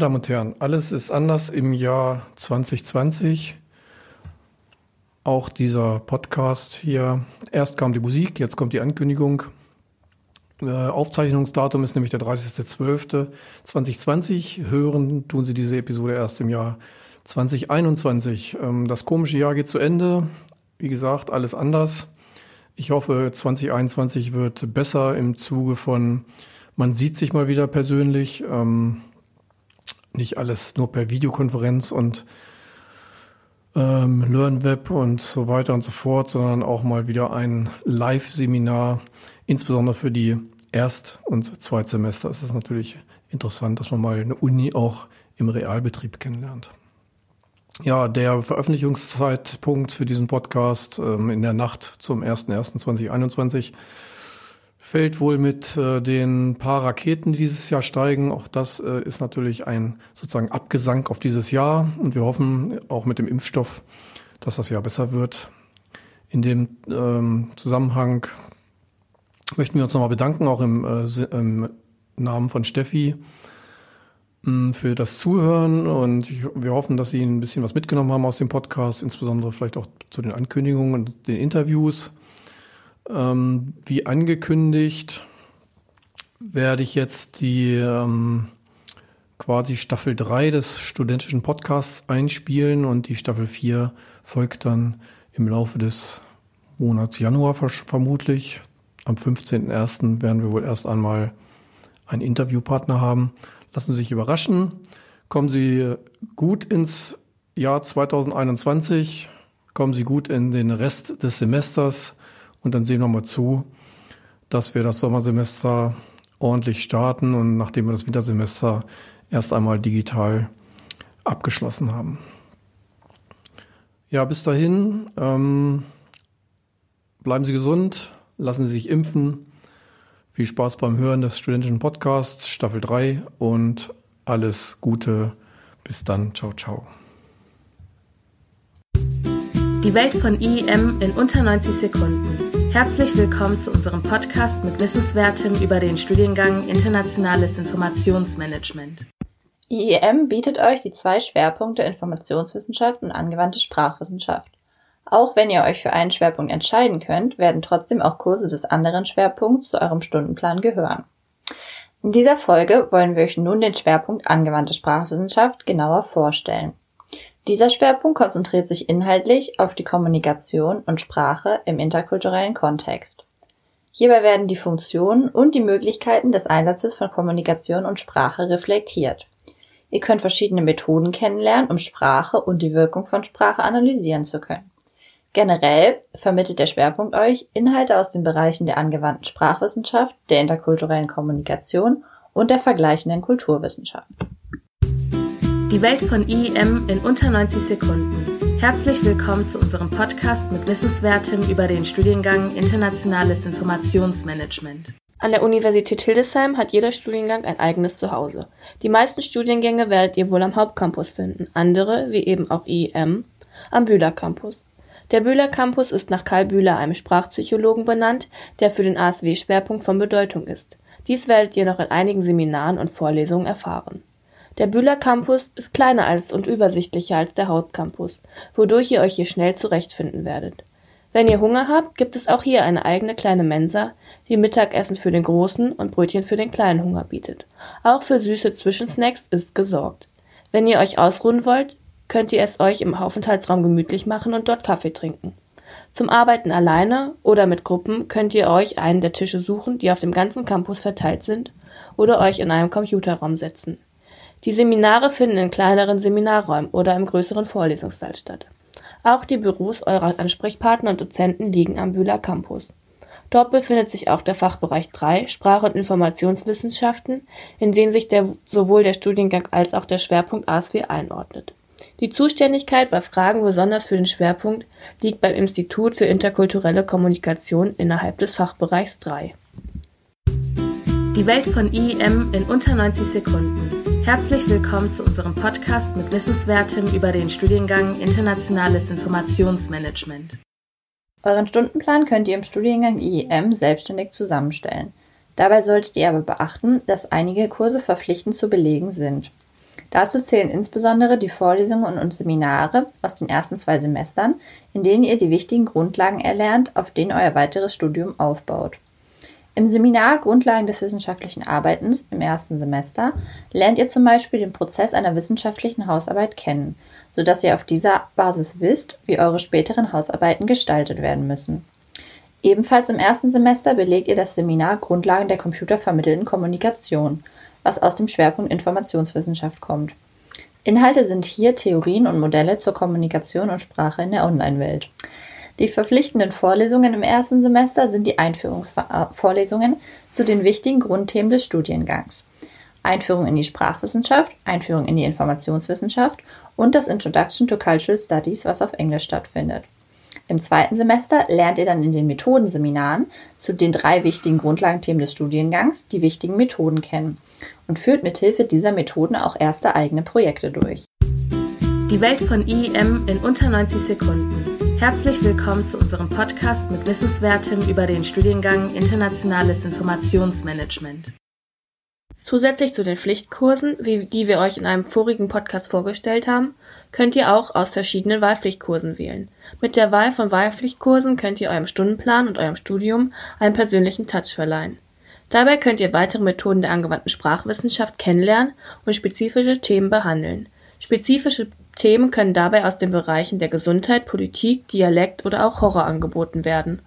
Damen und Herren, alles ist anders im Jahr 2020. Auch dieser Podcast hier. Erst kam die Musik, jetzt kommt die Ankündigung. Äh, Aufzeichnungsdatum ist nämlich der 30.12.2020. Hören tun Sie diese Episode erst im Jahr 2021. Ähm, das komische Jahr geht zu Ende. Wie gesagt, alles anders. Ich hoffe, 2021 wird besser im Zuge von, man sieht sich mal wieder persönlich. Ähm, nicht alles nur per Videokonferenz und ähm, LearnWeb und so weiter und so fort, sondern auch mal wieder ein Live-Seminar, insbesondere für die Erst- und Zweitsemester. Es ist natürlich interessant, dass man mal eine Uni auch im Realbetrieb kennenlernt. Ja, der Veröffentlichungszeitpunkt für diesen Podcast ähm, in der Nacht zum 01.01.2021 fällt wohl mit äh, den paar Raketen, die dieses Jahr steigen. Auch das äh, ist natürlich ein sozusagen Abgesang auf dieses Jahr. Und wir hoffen auch mit dem Impfstoff, dass das Jahr besser wird. In dem ähm, Zusammenhang möchten wir uns nochmal bedanken, auch im, äh, im Namen von Steffi, mh, für das Zuhören. Und ich, wir hoffen, dass Sie ein bisschen was mitgenommen haben aus dem Podcast, insbesondere vielleicht auch zu den Ankündigungen und den Interviews. Ähm, wie angekündigt werde ich jetzt die ähm, quasi Staffel 3 des studentischen Podcasts einspielen und die Staffel 4 folgt dann im Laufe des Monats Januar vermutlich. Am 15.01. werden wir wohl erst einmal einen Interviewpartner haben. Lassen Sie sich überraschen. Kommen Sie gut ins Jahr 2021. Kommen Sie gut in den Rest des Semesters. Und dann sehen wir mal zu, dass wir das Sommersemester ordentlich starten und nachdem wir das Wintersemester erst einmal digital abgeschlossen haben. Ja, bis dahin, ähm, bleiben Sie gesund, lassen Sie sich impfen. Viel Spaß beim Hören des studentischen Podcasts Staffel 3 und alles Gute. Bis dann. Ciao, ciao. Die Welt von IEM in unter 90 Sekunden. Herzlich willkommen zu unserem Podcast mit Wissenswertem über den Studiengang Internationales Informationsmanagement. IEM bietet euch die zwei Schwerpunkte Informationswissenschaft und angewandte Sprachwissenschaft. Auch wenn ihr euch für einen Schwerpunkt entscheiden könnt, werden trotzdem auch Kurse des anderen Schwerpunkts zu eurem Stundenplan gehören. In dieser Folge wollen wir euch nun den Schwerpunkt angewandte Sprachwissenschaft genauer vorstellen. Dieser Schwerpunkt konzentriert sich inhaltlich auf die Kommunikation und Sprache im interkulturellen Kontext. Hierbei werden die Funktionen und die Möglichkeiten des Einsatzes von Kommunikation und Sprache reflektiert. Ihr könnt verschiedene Methoden kennenlernen, um Sprache und die Wirkung von Sprache analysieren zu können. Generell vermittelt der Schwerpunkt euch Inhalte aus den Bereichen der angewandten Sprachwissenschaft, der interkulturellen Kommunikation und der vergleichenden Kulturwissenschaft. Die Welt von IEM in unter 90 Sekunden. Herzlich willkommen zu unserem Podcast mit Wissenswertem über den Studiengang Internationales Informationsmanagement. An der Universität Hildesheim hat jeder Studiengang ein eigenes Zuhause. Die meisten Studiengänge werdet ihr wohl am Hauptcampus finden, andere, wie eben auch IEM, am Bühler Campus. Der Bühler Campus ist nach Karl Bühler, einem Sprachpsychologen, benannt, der für den ASW-Schwerpunkt von Bedeutung ist. Dies werdet ihr noch in einigen Seminaren und Vorlesungen erfahren. Der Bühler Campus ist kleiner als und übersichtlicher als der Hauptcampus, wodurch ihr euch hier schnell zurechtfinden werdet. Wenn ihr Hunger habt, gibt es auch hier eine eigene kleine Mensa, die Mittagessen für den großen und Brötchen für den kleinen Hunger bietet. Auch für süße Zwischensnacks ist gesorgt. Wenn ihr euch ausruhen wollt, könnt ihr es euch im Aufenthaltsraum gemütlich machen und dort Kaffee trinken. Zum Arbeiten alleine oder mit Gruppen könnt ihr euch einen der Tische suchen, die auf dem ganzen Campus verteilt sind, oder euch in einem Computerraum setzen. Die Seminare finden in kleineren Seminarräumen oder im größeren Vorlesungssaal statt. Auch die Büros eurer Ansprechpartner und Dozenten liegen am Bühler Campus. Dort befindet sich auch der Fachbereich 3 Sprach- und Informationswissenschaften, in den sich der, sowohl der Studiengang als auch der Schwerpunkt ASW einordnet. Die Zuständigkeit bei Fragen besonders für den Schwerpunkt liegt beim Institut für interkulturelle Kommunikation innerhalb des Fachbereichs 3. Die Welt von IEM in unter 90 Sekunden. Herzlich willkommen zu unserem Podcast mit Wissenswertem über den Studiengang Internationales Informationsmanagement. Euren Stundenplan könnt ihr im Studiengang IEM selbstständig zusammenstellen. Dabei solltet ihr aber beachten, dass einige Kurse verpflichtend zu belegen sind. Dazu zählen insbesondere die Vorlesungen und Seminare aus den ersten zwei Semestern, in denen ihr die wichtigen Grundlagen erlernt, auf denen euer weiteres Studium aufbaut. Im Seminar Grundlagen des wissenschaftlichen Arbeitens im ersten Semester lernt ihr zum Beispiel den Prozess einer wissenschaftlichen Hausarbeit kennen, sodass ihr auf dieser Basis wisst, wie eure späteren Hausarbeiten gestaltet werden müssen. Ebenfalls im ersten Semester belegt ihr das Seminar Grundlagen der computervermittelten Kommunikation, was aus dem Schwerpunkt Informationswissenschaft kommt. Inhalte sind hier Theorien und Modelle zur Kommunikation und Sprache in der Online-Welt. Die verpflichtenden Vorlesungen im ersten Semester sind die Einführungsvorlesungen zu den wichtigen Grundthemen des Studiengangs. Einführung in die Sprachwissenschaft, Einführung in die Informationswissenschaft und das Introduction to Cultural Studies, was auf Englisch stattfindet. Im zweiten Semester lernt ihr dann in den Methodenseminaren zu den drei wichtigen Grundlagenthemen des Studiengangs die wichtigen Methoden kennen und führt mithilfe dieser Methoden auch erste eigene Projekte durch. Die Welt von IEM in unter 90 Sekunden. Herzlich willkommen zu unserem Podcast mit Wissenswertem über den Studiengang Internationales Informationsmanagement. Zusätzlich zu den Pflichtkursen, wie, die wir euch in einem vorigen Podcast vorgestellt haben, könnt ihr auch aus verschiedenen Wahlpflichtkursen wählen. Mit der Wahl von Wahlpflichtkursen könnt ihr eurem Stundenplan und eurem Studium einen persönlichen Touch verleihen. Dabei könnt ihr weitere Methoden der angewandten Sprachwissenschaft kennenlernen und spezifische Themen behandeln. Spezifische Themen können dabei aus den Bereichen der Gesundheit, Politik, Dialekt oder auch Horror angeboten werden.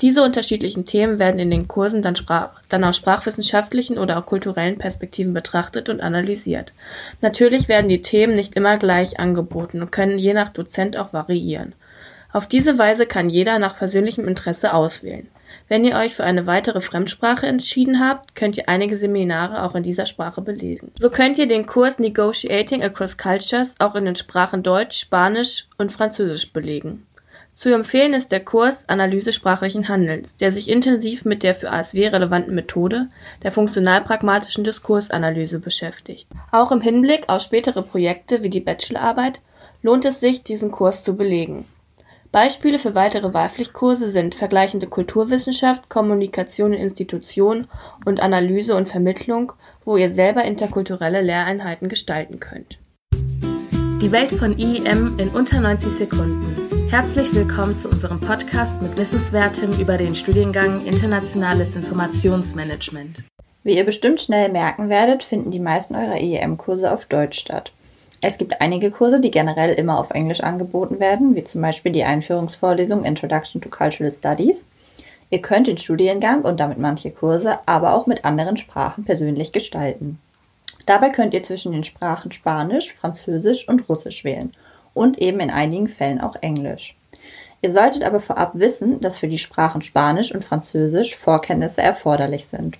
Diese unterschiedlichen Themen werden in den Kursen dann, Sprach, dann aus sprachwissenschaftlichen oder auch kulturellen Perspektiven betrachtet und analysiert. Natürlich werden die Themen nicht immer gleich angeboten und können je nach Dozent auch variieren. Auf diese Weise kann jeder nach persönlichem Interesse auswählen. Wenn ihr euch für eine weitere Fremdsprache entschieden habt, könnt ihr einige Seminare auch in dieser Sprache belegen. So könnt ihr den Kurs Negotiating Across Cultures auch in den Sprachen Deutsch, Spanisch und Französisch belegen. Zu empfehlen ist der Kurs Analyse sprachlichen Handelns, der sich intensiv mit der für ASW relevanten Methode der funktional-pragmatischen Diskursanalyse beschäftigt. Auch im Hinblick auf spätere Projekte wie die Bachelorarbeit lohnt es sich, diesen Kurs zu belegen. Beispiele für weitere Wahlpflichtkurse sind Vergleichende Kulturwissenschaft, Kommunikation in Institutionen und Analyse und Vermittlung, wo ihr selber interkulturelle Lehreinheiten gestalten könnt. Die Welt von IEM in unter 90 Sekunden. Herzlich willkommen zu unserem Podcast mit Wissenswertem über den Studiengang Internationales Informationsmanagement. Wie ihr bestimmt schnell merken werdet, finden die meisten eurer IEM-Kurse auf Deutsch statt. Es gibt einige Kurse, die generell immer auf Englisch angeboten werden, wie zum Beispiel die Einführungsvorlesung Introduction to Cultural Studies. Ihr könnt den Studiengang und damit manche Kurse aber auch mit anderen Sprachen persönlich gestalten. Dabei könnt ihr zwischen den Sprachen Spanisch, Französisch und Russisch wählen und eben in einigen Fällen auch Englisch. Ihr solltet aber vorab wissen, dass für die Sprachen Spanisch und Französisch Vorkenntnisse erforderlich sind.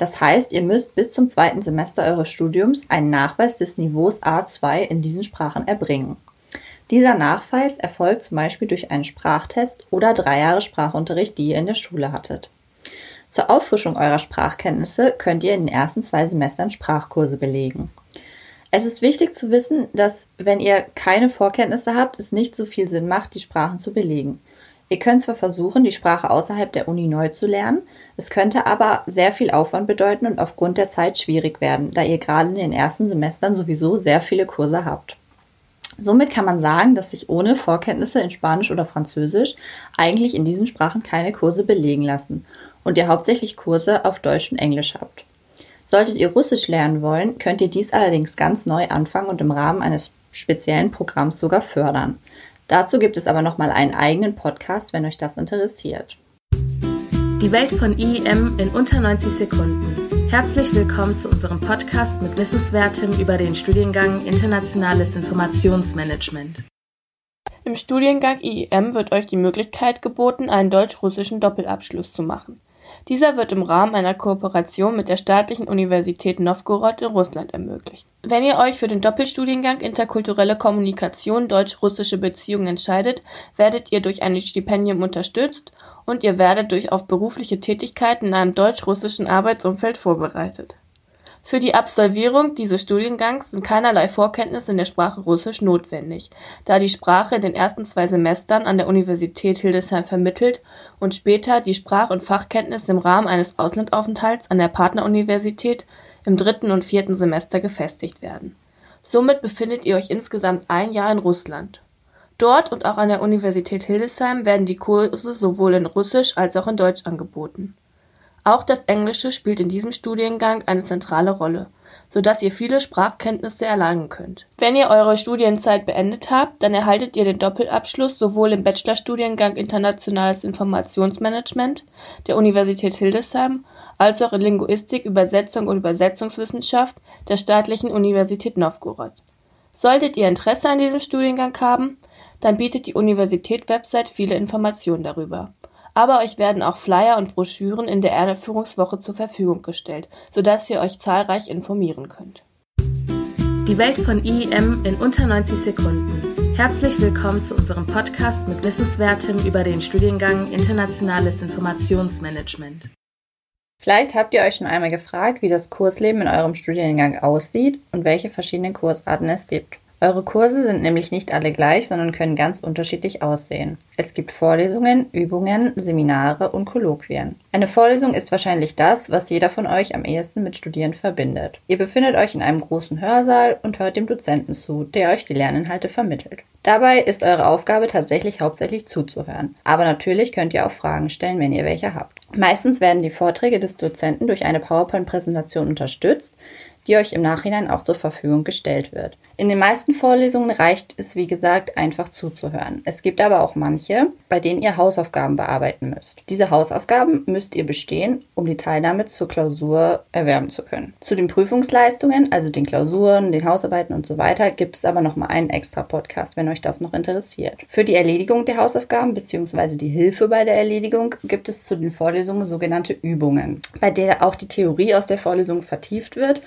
Das heißt, ihr müsst bis zum zweiten Semester eures Studiums einen Nachweis des Niveaus A2 in diesen Sprachen erbringen. Dieser Nachweis erfolgt zum Beispiel durch einen Sprachtest oder drei Jahre Sprachunterricht, die ihr in der Schule hattet. Zur Auffrischung eurer Sprachkenntnisse könnt ihr in den ersten zwei Semestern Sprachkurse belegen. Es ist wichtig zu wissen, dass wenn ihr keine Vorkenntnisse habt, es nicht so viel Sinn macht, die Sprachen zu belegen. Ihr könnt zwar versuchen, die Sprache außerhalb der Uni neu zu lernen, es könnte aber sehr viel Aufwand bedeuten und aufgrund der Zeit schwierig werden, da ihr gerade in den ersten Semestern sowieso sehr viele Kurse habt. Somit kann man sagen, dass sich ohne Vorkenntnisse in Spanisch oder Französisch eigentlich in diesen Sprachen keine Kurse belegen lassen und ihr hauptsächlich Kurse auf Deutsch und Englisch habt. Solltet ihr Russisch lernen wollen, könnt ihr dies allerdings ganz neu anfangen und im Rahmen eines speziellen Programms sogar fördern. Dazu gibt es aber nochmal einen eigenen Podcast, wenn euch das interessiert. Die Welt von IEM in unter 90 Sekunden. Herzlich willkommen zu unserem Podcast mit Wissenswertem über den Studiengang Internationales Informationsmanagement. Im Studiengang IEM wird euch die Möglichkeit geboten, einen deutsch-russischen Doppelabschluss zu machen. Dieser wird im Rahmen einer Kooperation mit der Staatlichen Universität Nowgorod in Russland ermöglicht. Wenn ihr euch für den Doppelstudiengang Interkulturelle Kommunikation deutsch-russische Beziehungen entscheidet, werdet ihr durch ein Stipendium unterstützt und ihr werdet durch auf berufliche Tätigkeiten in einem deutsch-russischen Arbeitsumfeld vorbereitet. Für die Absolvierung dieses Studiengangs sind keinerlei Vorkenntnisse in der Sprache Russisch notwendig, da die Sprache in den ersten zwei Semestern an der Universität Hildesheim vermittelt und später die Sprach- und Fachkenntnisse im Rahmen eines Auslandaufenthalts an der Partneruniversität im dritten und vierten Semester gefestigt werden. Somit befindet ihr euch insgesamt ein Jahr in Russland. Dort und auch an der Universität Hildesheim werden die Kurse sowohl in Russisch als auch in Deutsch angeboten. Auch das Englische spielt in diesem Studiengang eine zentrale Rolle, so dass ihr viele Sprachkenntnisse erlangen könnt. Wenn ihr eure Studienzeit beendet habt, dann erhaltet ihr den Doppelabschluss sowohl im Bachelorstudiengang Internationales Informationsmanagement der Universität Hildesheim als auch in Linguistik, Übersetzung und Übersetzungswissenschaft der Staatlichen Universität Novgorod. Solltet ihr Interesse an diesem Studiengang haben, dann bietet die Universität-Website viele Informationen darüber. Aber euch werden auch Flyer und Broschüren in der Erdeführungswoche zur Verfügung gestellt, sodass ihr euch zahlreich informieren könnt. Die Welt von IEM in unter 90 Sekunden. Herzlich willkommen zu unserem Podcast mit Wissenswertem über den Studiengang Internationales Informationsmanagement. Vielleicht habt ihr euch schon einmal gefragt, wie das Kursleben in eurem Studiengang aussieht und welche verschiedenen Kursarten es gibt. Eure Kurse sind nämlich nicht alle gleich, sondern können ganz unterschiedlich aussehen. Es gibt Vorlesungen, Übungen, Seminare und Kolloquien. Eine Vorlesung ist wahrscheinlich das, was jeder von euch am ehesten mit Studieren verbindet. Ihr befindet euch in einem großen Hörsaal und hört dem Dozenten zu, der euch die Lerninhalte vermittelt. Dabei ist eure Aufgabe tatsächlich hauptsächlich zuzuhören. Aber natürlich könnt ihr auch Fragen stellen, wenn ihr welche habt. Meistens werden die Vorträge des Dozenten durch eine PowerPoint-Präsentation unterstützt, die euch im Nachhinein auch zur Verfügung gestellt wird. In den meisten Vorlesungen reicht es, wie gesagt, einfach zuzuhören. Es gibt aber auch manche, bei denen ihr Hausaufgaben bearbeiten müsst. Diese Hausaufgaben müsst ihr bestehen, um die Teilnahme zur Klausur erwerben zu können. Zu den Prüfungsleistungen, also den Klausuren, den Hausarbeiten und so weiter, gibt es aber nochmal einen extra Podcast, wenn euch das noch interessiert. Für die Erledigung der Hausaufgaben bzw. die Hilfe bei der Erledigung gibt es zu den Vorlesungen sogenannte Übungen, bei der auch die Theorie aus der Vorlesung vertieft wird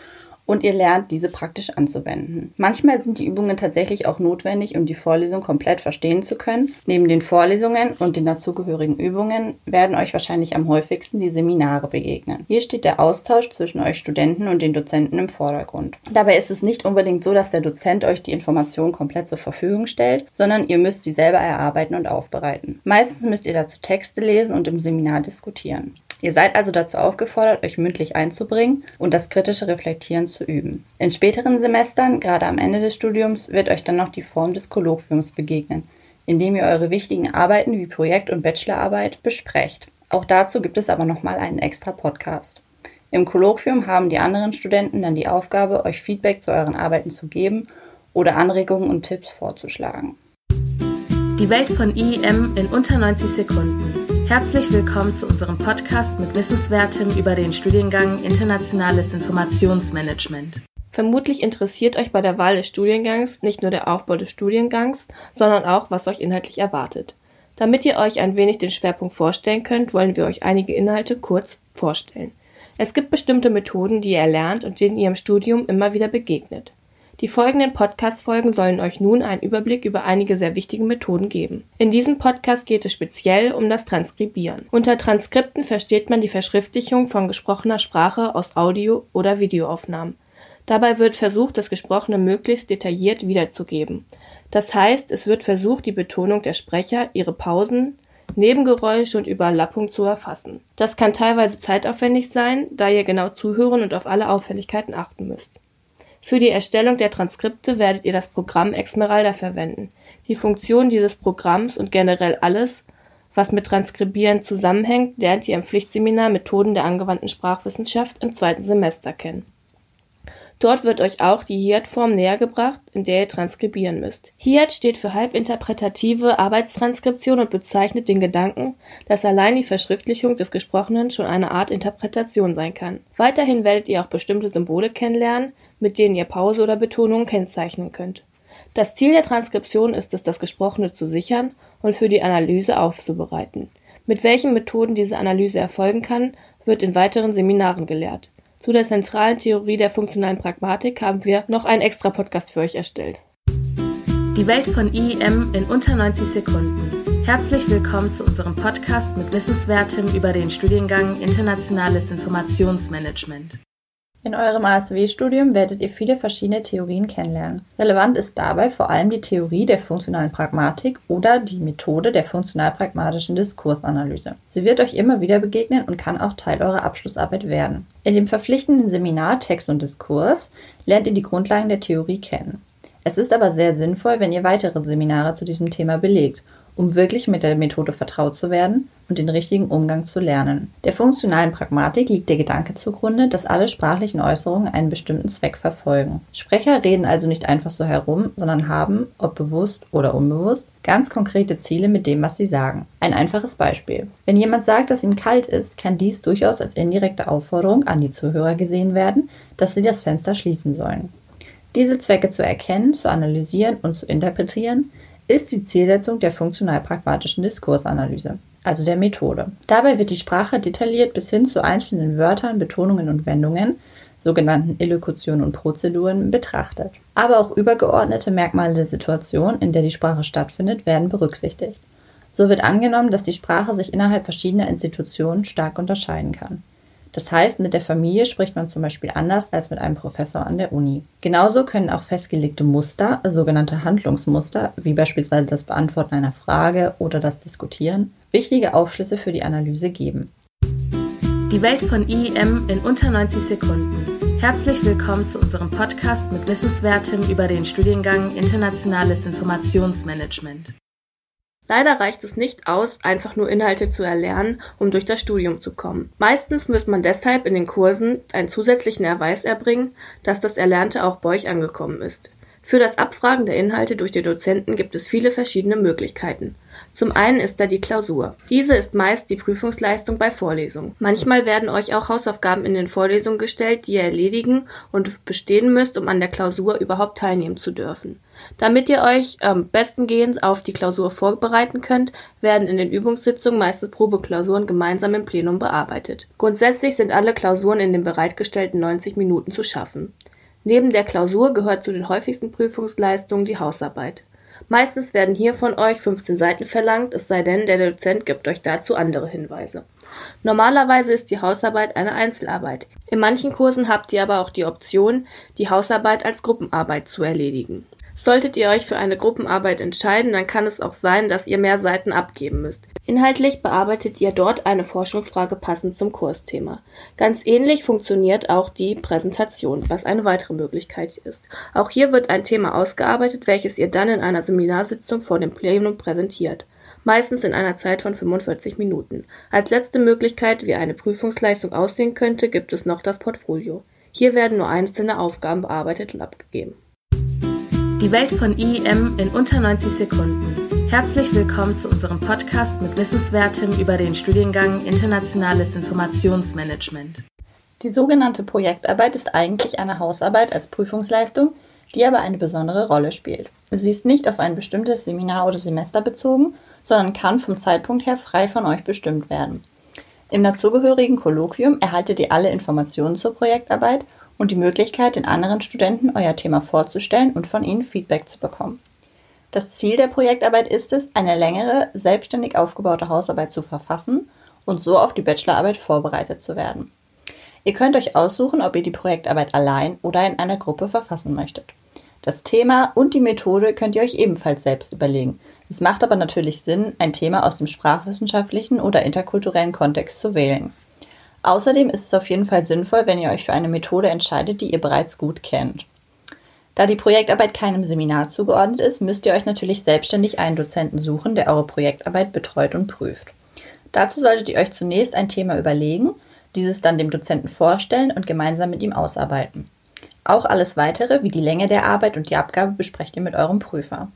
und ihr lernt, diese praktisch anzuwenden. Manchmal sind die Übungen tatsächlich auch notwendig, um die Vorlesung komplett verstehen zu können. Neben den Vorlesungen und den dazugehörigen Übungen werden euch wahrscheinlich am häufigsten die Seminare begegnen. Hier steht der Austausch zwischen euch Studenten und den Dozenten im Vordergrund. Dabei ist es nicht unbedingt so, dass der Dozent euch die Informationen komplett zur Verfügung stellt, sondern ihr müsst sie selber erarbeiten und aufbereiten. Meistens müsst ihr dazu Texte lesen und im Seminar diskutieren. Ihr seid also dazu aufgefordert, euch mündlich einzubringen und das kritische Reflektieren zu üben. In späteren Semestern, gerade am Ende des Studiums, wird euch dann noch die Form des Kolloquiums begegnen, indem ihr eure wichtigen Arbeiten wie Projekt- und Bachelorarbeit besprecht. Auch dazu gibt es aber nochmal einen extra Podcast. Im Kolloquium haben die anderen Studenten dann die Aufgabe, euch Feedback zu euren Arbeiten zu geben oder Anregungen und Tipps vorzuschlagen. Die Welt von IEM in unter 90 Sekunden. Herzlich willkommen zu unserem Podcast mit Wissenswertem über den Studiengang Internationales Informationsmanagement. Vermutlich interessiert euch bei der Wahl des Studiengangs nicht nur der Aufbau des Studiengangs, sondern auch, was euch inhaltlich erwartet. Damit ihr euch ein wenig den Schwerpunkt vorstellen könnt, wollen wir euch einige Inhalte kurz vorstellen. Es gibt bestimmte Methoden, die ihr erlernt und denen ihr im Studium immer wieder begegnet. Die folgenden Podcast-Folgen sollen euch nun einen Überblick über einige sehr wichtige Methoden geben. In diesem Podcast geht es speziell um das Transkribieren. Unter Transkripten versteht man die Verschriftlichung von gesprochener Sprache aus Audio- oder Videoaufnahmen. Dabei wird versucht, das Gesprochene möglichst detailliert wiederzugeben. Das heißt, es wird versucht, die Betonung der Sprecher, ihre Pausen, Nebengeräusche und Überlappung zu erfassen. Das kann teilweise zeitaufwendig sein, da ihr genau zuhören und auf alle Auffälligkeiten achten müsst. Für die Erstellung der Transkripte werdet ihr das Programm Exmeralda verwenden. Die Funktion dieses Programms und generell alles, was mit Transkribieren zusammenhängt, lernt ihr im Pflichtseminar Methoden der angewandten Sprachwissenschaft im zweiten Semester kennen. Dort wird euch auch die HIAT-Form nähergebracht, in der ihr transkribieren müsst. HIAT steht für halbinterpretative Arbeitstranskription und bezeichnet den Gedanken, dass allein die Verschriftlichung des Gesprochenen schon eine Art Interpretation sein kann. Weiterhin werdet ihr auch bestimmte Symbole kennenlernen, mit denen ihr Pause oder Betonung kennzeichnen könnt. Das Ziel der Transkription ist es, das Gesprochene zu sichern und für die Analyse aufzubereiten. Mit welchen Methoden diese Analyse erfolgen kann, wird in weiteren Seminaren gelehrt. Zu der zentralen Theorie der funktionalen Pragmatik haben wir noch einen extra Podcast für euch erstellt. Die Welt von IEM in unter 90 Sekunden. Herzlich willkommen zu unserem Podcast mit Wissenswertem über den Studiengang Internationales Informationsmanagement. In eurem ASW-Studium werdet ihr viele verschiedene Theorien kennenlernen. Relevant ist dabei vor allem die Theorie der funktionalen Pragmatik oder die Methode der funktional-pragmatischen Diskursanalyse. Sie wird euch immer wieder begegnen und kann auch Teil eurer Abschlussarbeit werden. In dem verpflichtenden Seminar Text und Diskurs lernt ihr die Grundlagen der Theorie kennen. Es ist aber sehr sinnvoll, wenn ihr weitere Seminare zu diesem Thema belegt um wirklich mit der Methode vertraut zu werden und den richtigen Umgang zu lernen. Der funktionalen Pragmatik liegt der Gedanke zugrunde, dass alle sprachlichen Äußerungen einen bestimmten Zweck verfolgen. Sprecher reden also nicht einfach so herum, sondern haben, ob bewusst oder unbewusst, ganz konkrete Ziele mit dem, was sie sagen. Ein einfaches Beispiel. Wenn jemand sagt, dass ihm kalt ist, kann dies durchaus als indirekte Aufforderung an die Zuhörer gesehen werden, dass sie das Fenster schließen sollen. Diese Zwecke zu erkennen, zu analysieren und zu interpretieren, ist die Zielsetzung der funktional-pragmatischen Diskursanalyse, also der Methode. Dabei wird die Sprache detailliert bis hin zu einzelnen Wörtern, Betonungen und Wendungen, sogenannten Illokutionen und Prozeduren, betrachtet. Aber auch übergeordnete Merkmale der Situation, in der die Sprache stattfindet, werden berücksichtigt. So wird angenommen, dass die Sprache sich innerhalb verschiedener Institutionen stark unterscheiden kann. Das heißt, mit der Familie spricht man zum Beispiel anders als mit einem Professor an der Uni. Genauso können auch festgelegte Muster, sogenannte Handlungsmuster, wie beispielsweise das Beantworten einer Frage oder das Diskutieren, wichtige Aufschlüsse für die Analyse geben. Die Welt von IEM in unter 90 Sekunden. Herzlich willkommen zu unserem Podcast mit Wissenswertem über den Studiengang Internationales Informationsmanagement. Leider reicht es nicht aus, einfach nur Inhalte zu erlernen, um durch das Studium zu kommen. Meistens muss man deshalb in den Kursen einen zusätzlichen Erweis erbringen, dass das Erlernte auch bei euch angekommen ist. Für das Abfragen der Inhalte durch die Dozenten gibt es viele verschiedene Möglichkeiten. Zum einen ist da die Klausur. Diese ist meist die Prüfungsleistung bei Vorlesungen. Manchmal werden euch auch Hausaufgaben in den Vorlesungen gestellt, die ihr erledigen und bestehen müsst, um an der Klausur überhaupt teilnehmen zu dürfen. Damit ihr euch ähm, bestengehend auf die Klausur vorbereiten könnt, werden in den Übungssitzungen meistens Probeklausuren gemeinsam im Plenum bearbeitet. Grundsätzlich sind alle Klausuren in den bereitgestellten 90 Minuten zu schaffen. Neben der Klausur gehört zu den häufigsten Prüfungsleistungen die Hausarbeit. Meistens werden hier von euch 15 Seiten verlangt, es sei denn, der Dozent gibt euch dazu andere Hinweise. Normalerweise ist die Hausarbeit eine Einzelarbeit. In manchen Kursen habt ihr aber auch die Option, die Hausarbeit als Gruppenarbeit zu erledigen. Solltet ihr euch für eine Gruppenarbeit entscheiden, dann kann es auch sein, dass ihr mehr Seiten abgeben müsst. Inhaltlich bearbeitet ihr dort eine Forschungsfrage passend zum Kursthema. Ganz ähnlich funktioniert auch die Präsentation, was eine weitere Möglichkeit ist. Auch hier wird ein Thema ausgearbeitet, welches ihr dann in einer Seminarsitzung vor dem Plenum präsentiert. Meistens in einer Zeit von 45 Minuten. Als letzte Möglichkeit, wie eine Prüfungsleistung aussehen könnte, gibt es noch das Portfolio. Hier werden nur einzelne Aufgaben bearbeitet und abgegeben. Die Welt von IEM in unter 90 Sekunden. Herzlich willkommen zu unserem Podcast mit Wissenswertem über den Studiengang Internationales Informationsmanagement. Die sogenannte Projektarbeit ist eigentlich eine Hausarbeit als Prüfungsleistung, die aber eine besondere Rolle spielt. Sie ist nicht auf ein bestimmtes Seminar oder Semester bezogen, sondern kann vom Zeitpunkt her frei von euch bestimmt werden. Im dazugehörigen Kolloquium erhaltet ihr alle Informationen zur Projektarbeit und die Möglichkeit, den anderen Studenten euer Thema vorzustellen und von ihnen Feedback zu bekommen. Das Ziel der Projektarbeit ist es, eine längere, selbstständig aufgebaute Hausarbeit zu verfassen und so auf die Bachelorarbeit vorbereitet zu werden. Ihr könnt euch aussuchen, ob ihr die Projektarbeit allein oder in einer Gruppe verfassen möchtet. Das Thema und die Methode könnt ihr euch ebenfalls selbst überlegen. Es macht aber natürlich Sinn, ein Thema aus dem sprachwissenschaftlichen oder interkulturellen Kontext zu wählen. Außerdem ist es auf jeden Fall sinnvoll, wenn ihr euch für eine Methode entscheidet, die ihr bereits gut kennt. Da die Projektarbeit keinem Seminar zugeordnet ist, müsst ihr euch natürlich selbstständig einen Dozenten suchen, der eure Projektarbeit betreut und prüft. Dazu solltet ihr euch zunächst ein Thema überlegen, dieses dann dem Dozenten vorstellen und gemeinsam mit ihm ausarbeiten. Auch alles weitere, wie die Länge der Arbeit und die Abgabe, besprecht ihr mit eurem Prüfer.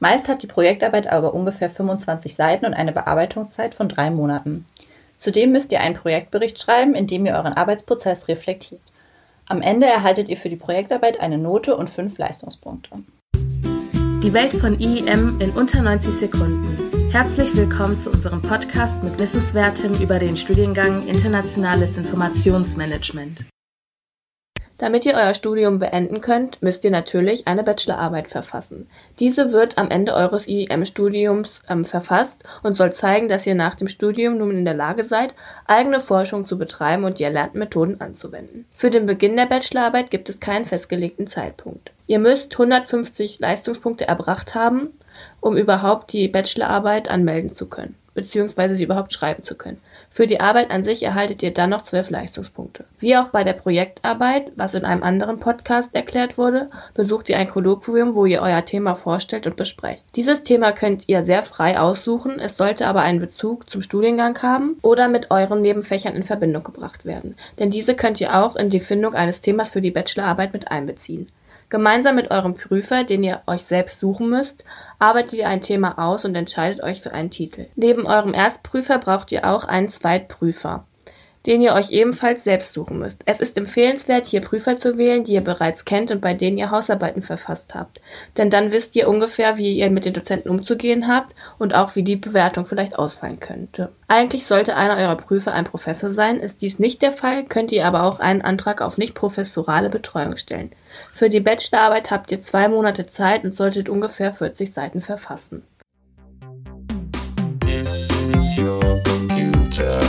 Meist hat die Projektarbeit aber ungefähr 25 Seiten und eine Bearbeitungszeit von drei Monaten. Zudem müsst ihr einen Projektbericht schreiben, in dem ihr euren Arbeitsprozess reflektiert. Am Ende erhaltet ihr für die Projektarbeit eine Note und fünf Leistungspunkte. Die Welt von IEM in unter 90 Sekunden. Herzlich willkommen zu unserem Podcast mit Wissenswertem über den Studiengang Internationales Informationsmanagement. Damit ihr euer Studium beenden könnt, müsst ihr natürlich eine Bachelorarbeit verfassen. Diese wird am Ende eures IEM-Studiums ähm, verfasst und soll zeigen, dass ihr nach dem Studium nun in der Lage seid, eigene Forschung zu betreiben und die erlernten Methoden anzuwenden. Für den Beginn der Bachelorarbeit gibt es keinen festgelegten Zeitpunkt. Ihr müsst 150 Leistungspunkte erbracht haben, um überhaupt die Bachelorarbeit anmelden zu können, beziehungsweise sie überhaupt schreiben zu können. Für die Arbeit an sich erhaltet ihr dann noch 12 Leistungspunkte. Wie auch bei der Projektarbeit, was in einem anderen Podcast erklärt wurde, besucht ihr ein Kolloquium, wo ihr euer Thema vorstellt und besprecht. Dieses Thema könnt ihr sehr frei aussuchen, es sollte aber einen Bezug zum Studiengang haben oder mit euren Nebenfächern in Verbindung gebracht werden, denn diese könnt ihr auch in die Findung eines Themas für die Bachelorarbeit mit einbeziehen. Gemeinsam mit eurem Prüfer, den ihr euch selbst suchen müsst, arbeitet ihr ein Thema aus und entscheidet euch für einen Titel. Neben eurem Erstprüfer braucht ihr auch einen Zweitprüfer den ihr euch ebenfalls selbst suchen müsst. Es ist empfehlenswert, hier Prüfer zu wählen, die ihr bereits kennt und bei denen ihr Hausarbeiten verfasst habt. Denn dann wisst ihr ungefähr, wie ihr mit den Dozenten umzugehen habt und auch wie die Bewertung vielleicht ausfallen könnte. Eigentlich sollte einer eurer Prüfer ein Professor sein. Ist dies nicht der Fall, könnt ihr aber auch einen Antrag auf nicht professorale Betreuung stellen. Für die Bachelorarbeit habt ihr zwei Monate Zeit und solltet ungefähr 40 Seiten verfassen. This is your computer.